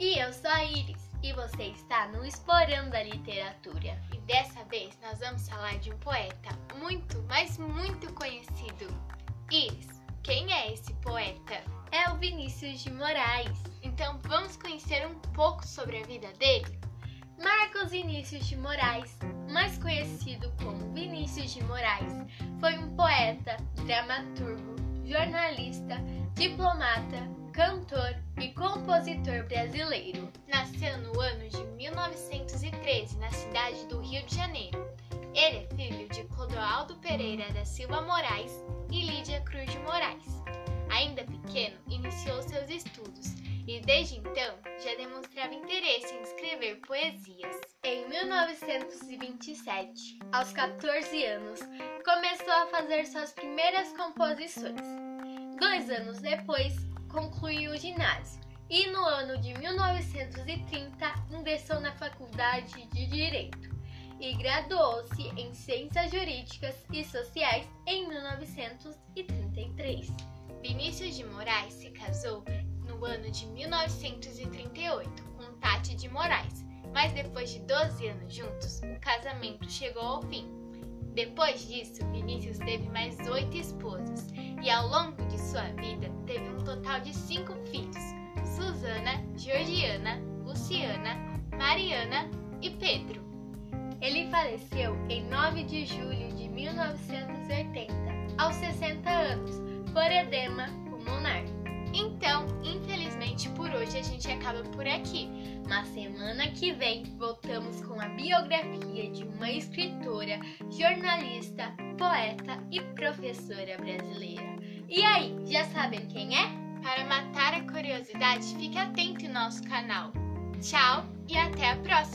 E eu sou a Iris e você está no Explorando a Literatura. E dessa vez nós vamos falar de um poeta muito, mas muito conhecido. Iris, quem é esse poeta? É o Vinícius de Moraes. Então vamos conhecer um pouco sobre a vida dele? Marcos Vinícius de Moraes, mais conhecido como Vinícius de Moraes, foi um poeta, dramaturgo, jornalista, diplomata, cantor e compositor brasileiro. Nasceu no ano de 1913 na cidade do Rio de Janeiro. Ele é filho de Clodoaldo Pereira da Silva Moraes e Lídia Cruz de Moraes. Ainda pequeno, iniciou seus estudos e desde então já demonstrava interesse em escrever poesias. Em 1927, aos 14 anos, começou a fazer suas primeiras composições. Dois anos depois, concluiu o ginásio e no ano de 1930 ingressou na Faculdade de Direito e graduou-se em Ciências Jurídicas e Sociais em 1933. Vinícius de Moraes se casou no ano de 1938 com Tati de Moraes, mas depois de 12 anos juntos, o casamento chegou ao fim. Depois disso, Vinícius teve mais oito esposas e ao longo de sua vida total de cinco filhos: Susana, Georgiana, Luciana, Mariana e Pedro. Ele faleceu em 9 de julho de 1980, aos 60 anos, por edema pulmonar. Então, infelizmente por hoje a gente acaba por aqui. Mas semana que vem voltamos com a biografia de uma escritora, jornalista, poeta e professora brasileira. E aí, já sabem quem é? Para matar a curiosidade, fique atento em nosso canal. Tchau e até a próxima!